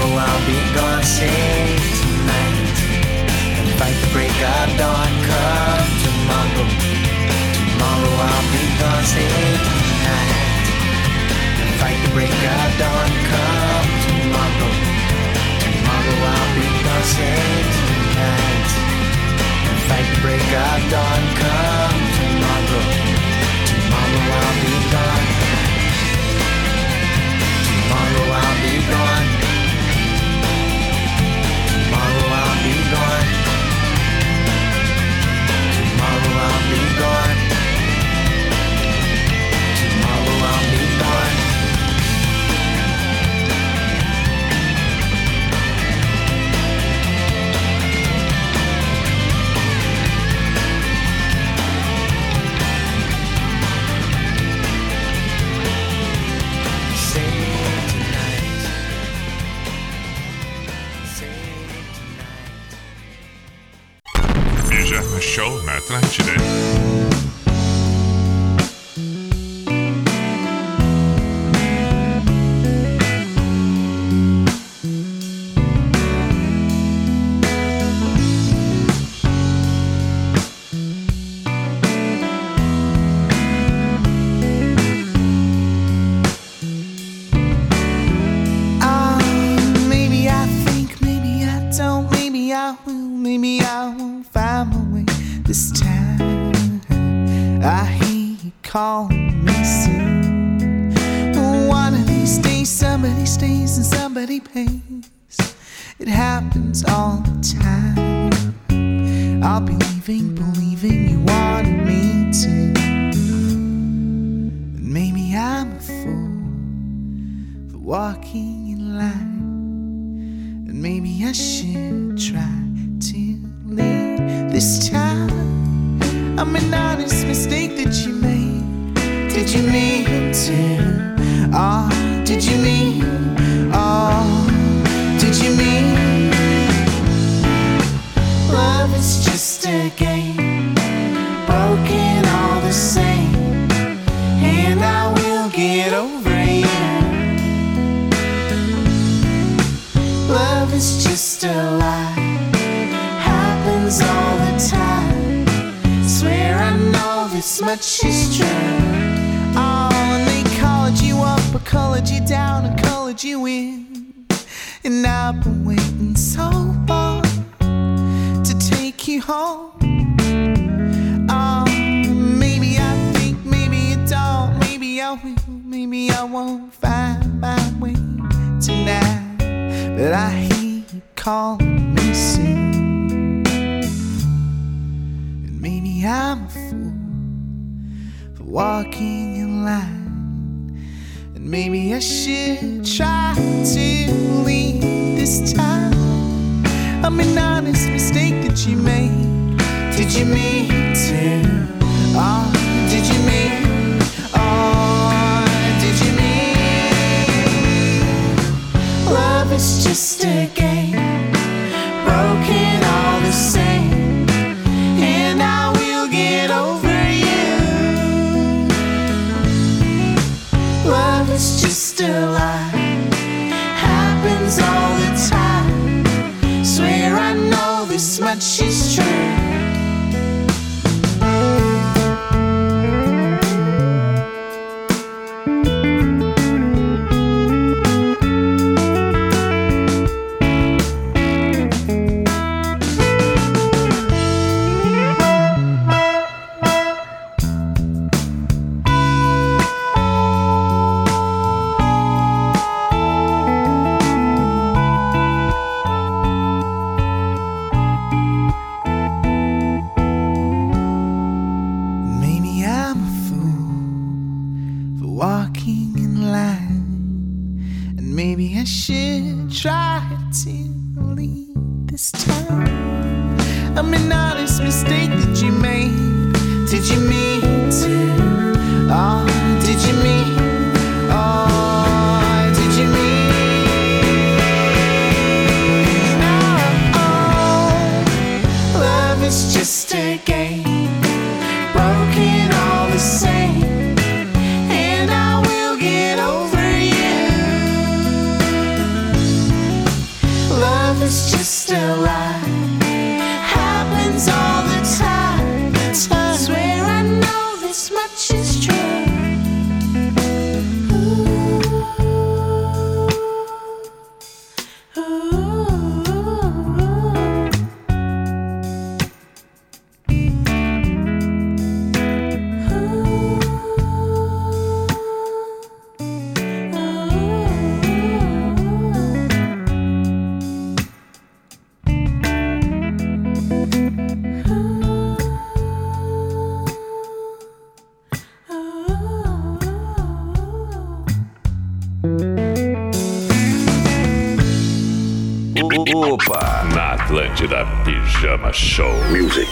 Tomorrow I'll be gone. Save tonight and fight the break of dawn. Come tomorrow. Tomorrow I'll be gone. Save tonight and fight the break of dawn. Come tomorrow. Tomorrow I'll be gone. Save tonight and fight the break of dawn. Come tomorrow. Tomorrow I'll be gone. You in. And I've been waiting so long to take you home. Oh, maybe I think, maybe you don't, maybe I will, maybe I won't find my way tonight. But I hear you calling me soon. And maybe I'm a fool for walking in line. Maybe I should try to leave this time. I'm an honest mistake that you made. Did you mean to? Oh, did you mean? Oh, did you mean? Love is just a game, Is lie, happens all the time. Swear I know this much is true. Show. Music.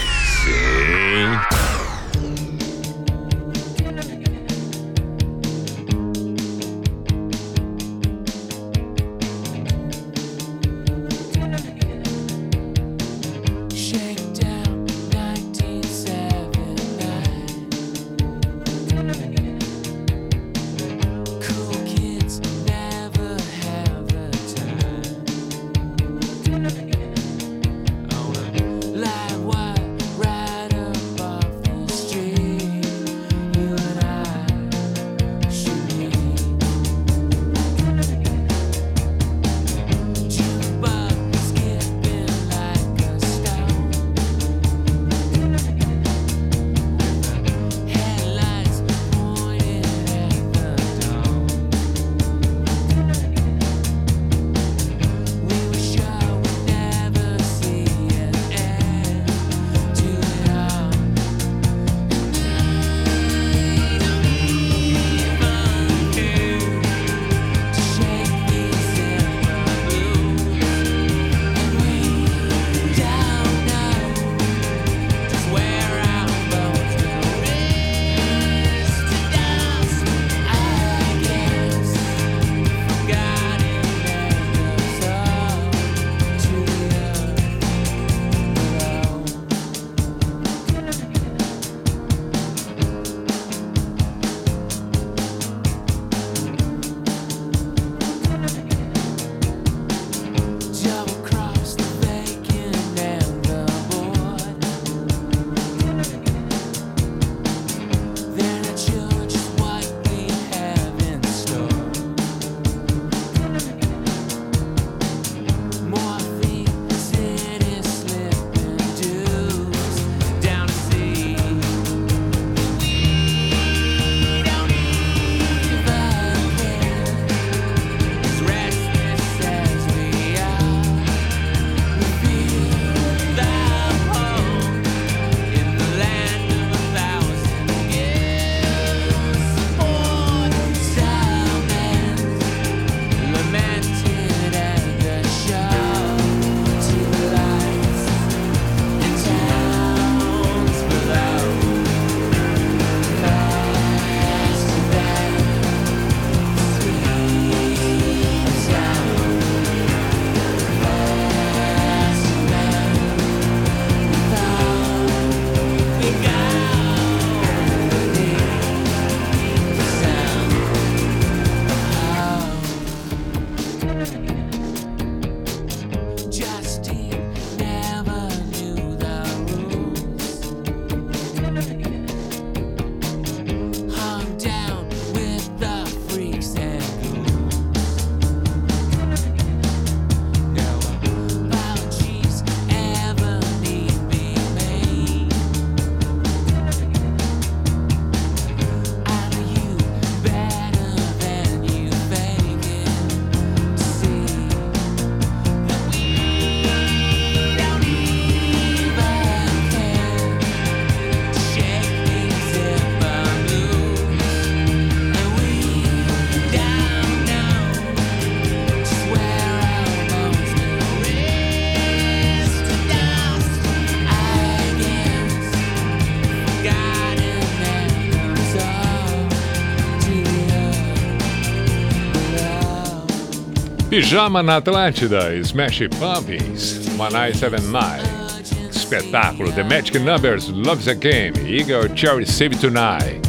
Pijama na Atlântida, Smash Pumpkins, Manai Seven Nine, Espetáculo, The Magic Numbers, Loves a Game, Eagle Cherry Save Tonight.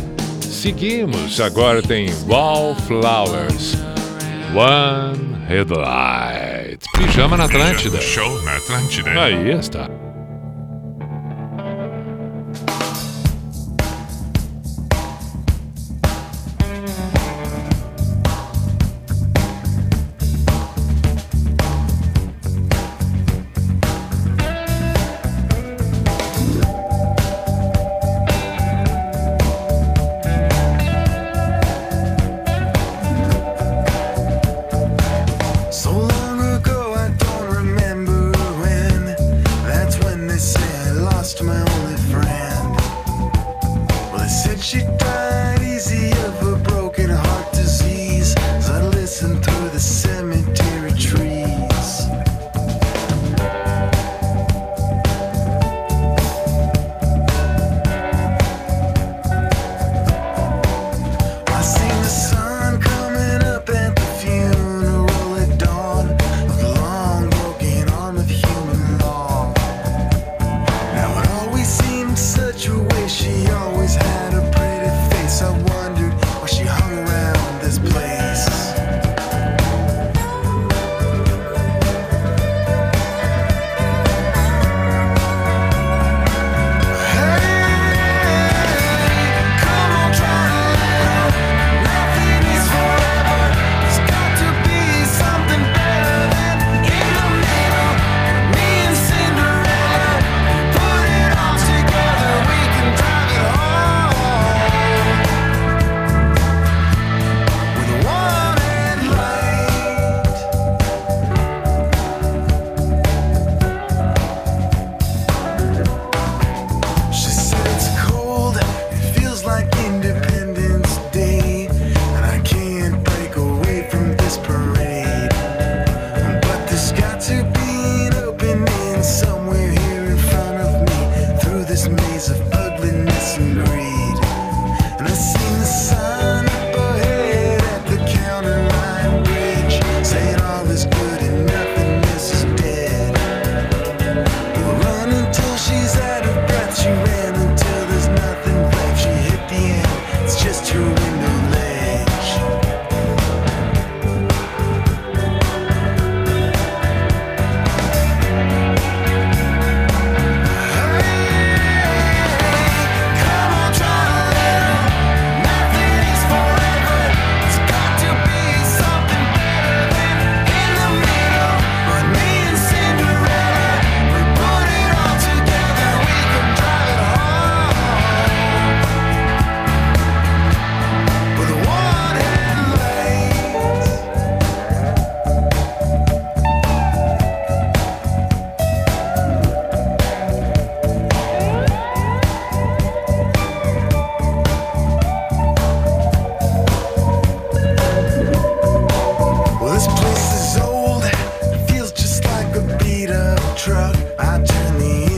Seguimos, agora tem Wallflowers, One Headlight. Pijama na Atlântida. Show na Atlântida. Aí está. truck, I turn the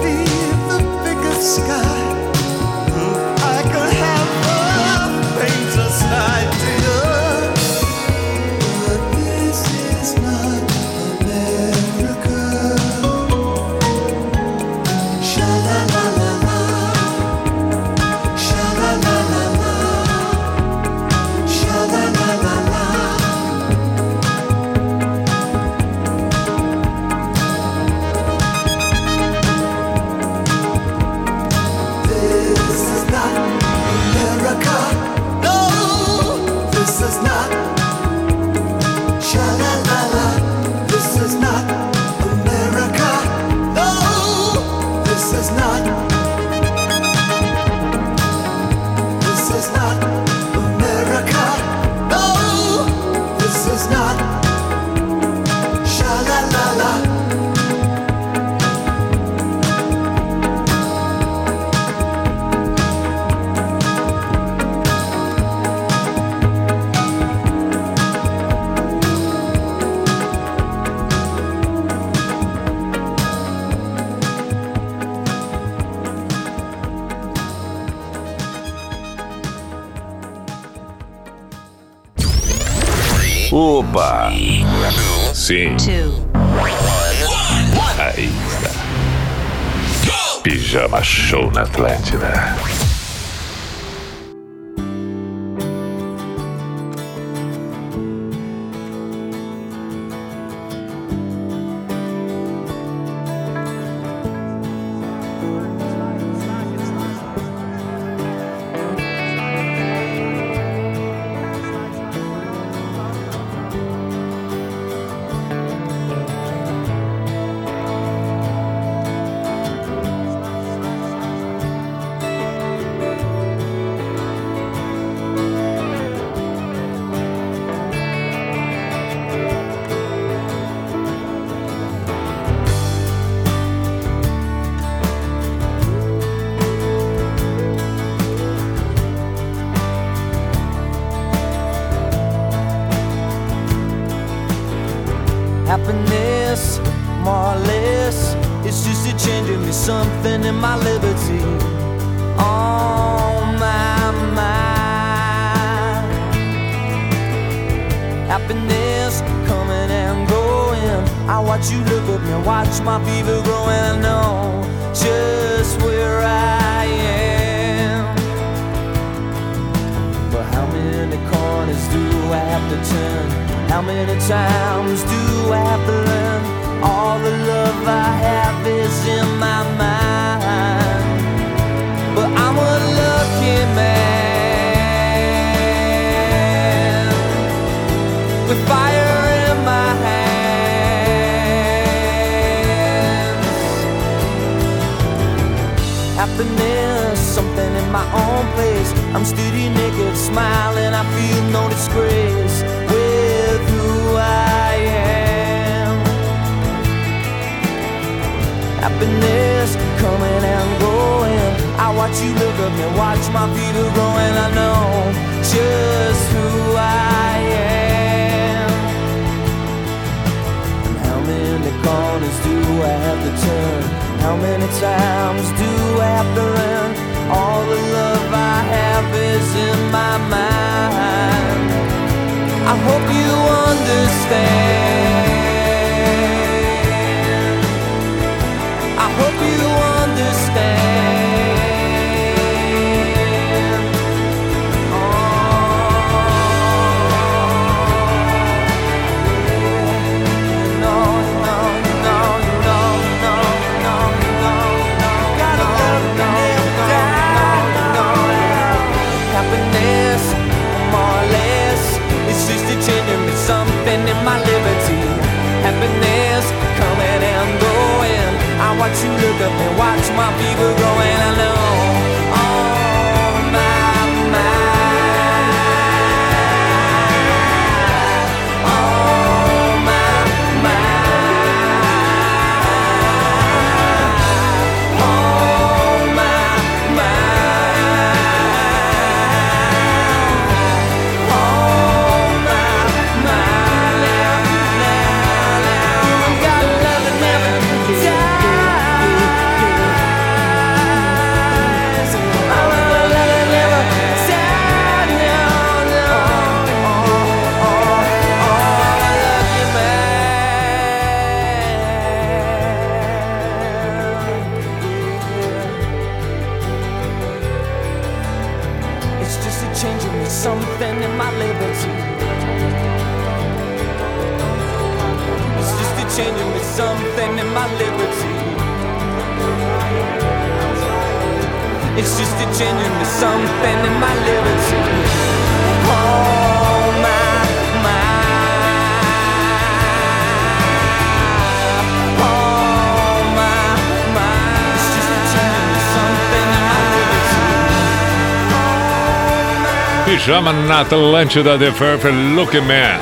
beneath the thickest sky. Sim. Watch you look up and watch my feet are growing. I know just who I am. And how many corners do I have to turn? How many times do I have to learn? All the love I have is in my mind. I hope you understand. You look up and watch my people go and I love my liberty. It's just a change something in my liberty. Pijama na Atlântida, The Perfect Looking Man.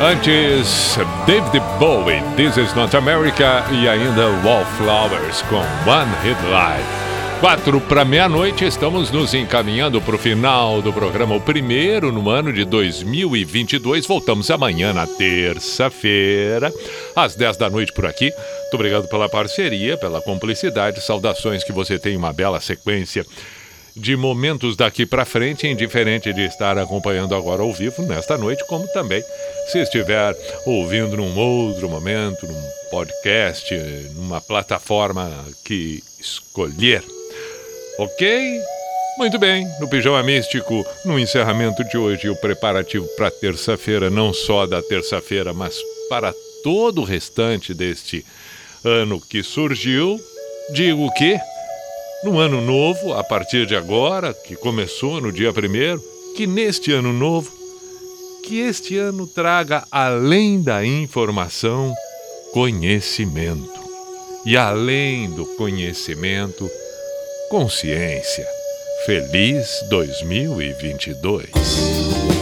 Antes, David Bowie, This Is Not America e ainda Wallflowers com One Hit Live. Quatro para meia-noite, estamos nos encaminhando para o final do programa, o primeiro no ano de 2022. Voltamos amanhã, na terça-feira, às 10 da noite por aqui. Muito obrigado pela parceria, pela cumplicidade. Saudações que você tenha uma bela sequência de momentos daqui para frente, indiferente de estar acompanhando agora ao vivo nesta noite, como também se estiver ouvindo num outro momento, num podcast, numa plataforma que escolher. Ok? Muito bem, no Pijama Místico, no encerramento de hoje, o preparativo para terça-feira, não só da terça-feira, mas para todo o restante deste ano que surgiu, digo que no ano novo, a partir de agora, que começou no dia primeiro, que neste ano novo, que este ano traga além da informação, conhecimento. E além do conhecimento, consciência. Feliz 2022.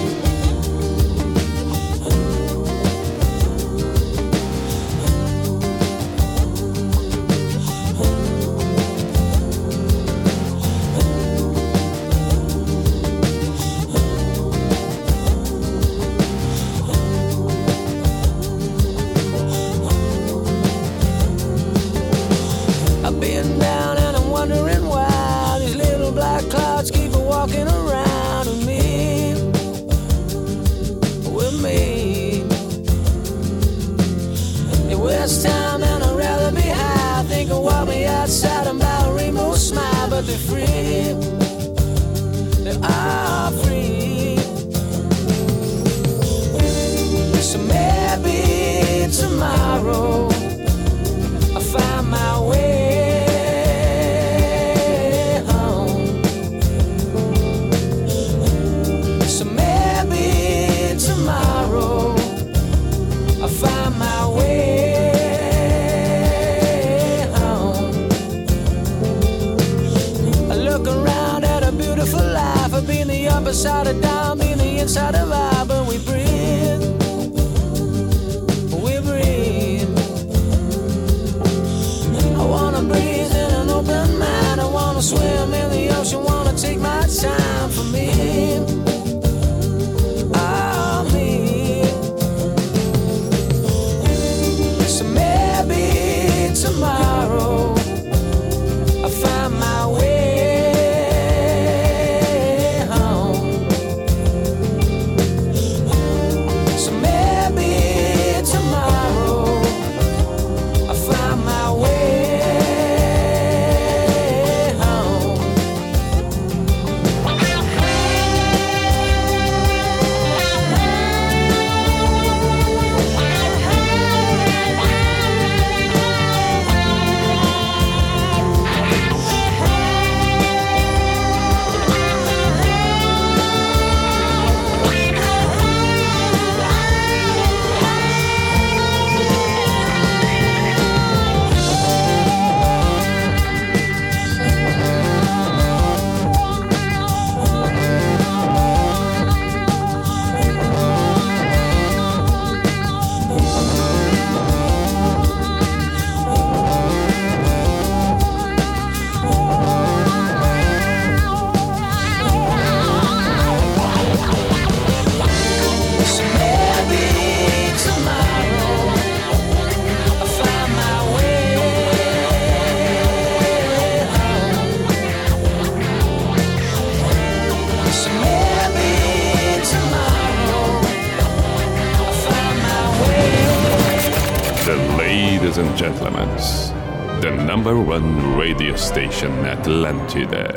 station Atlantide.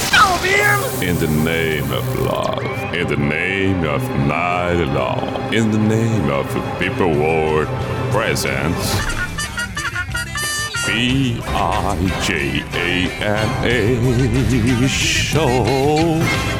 In the name of love, in the name of night law, in the name of people world presence. B I J A N A show.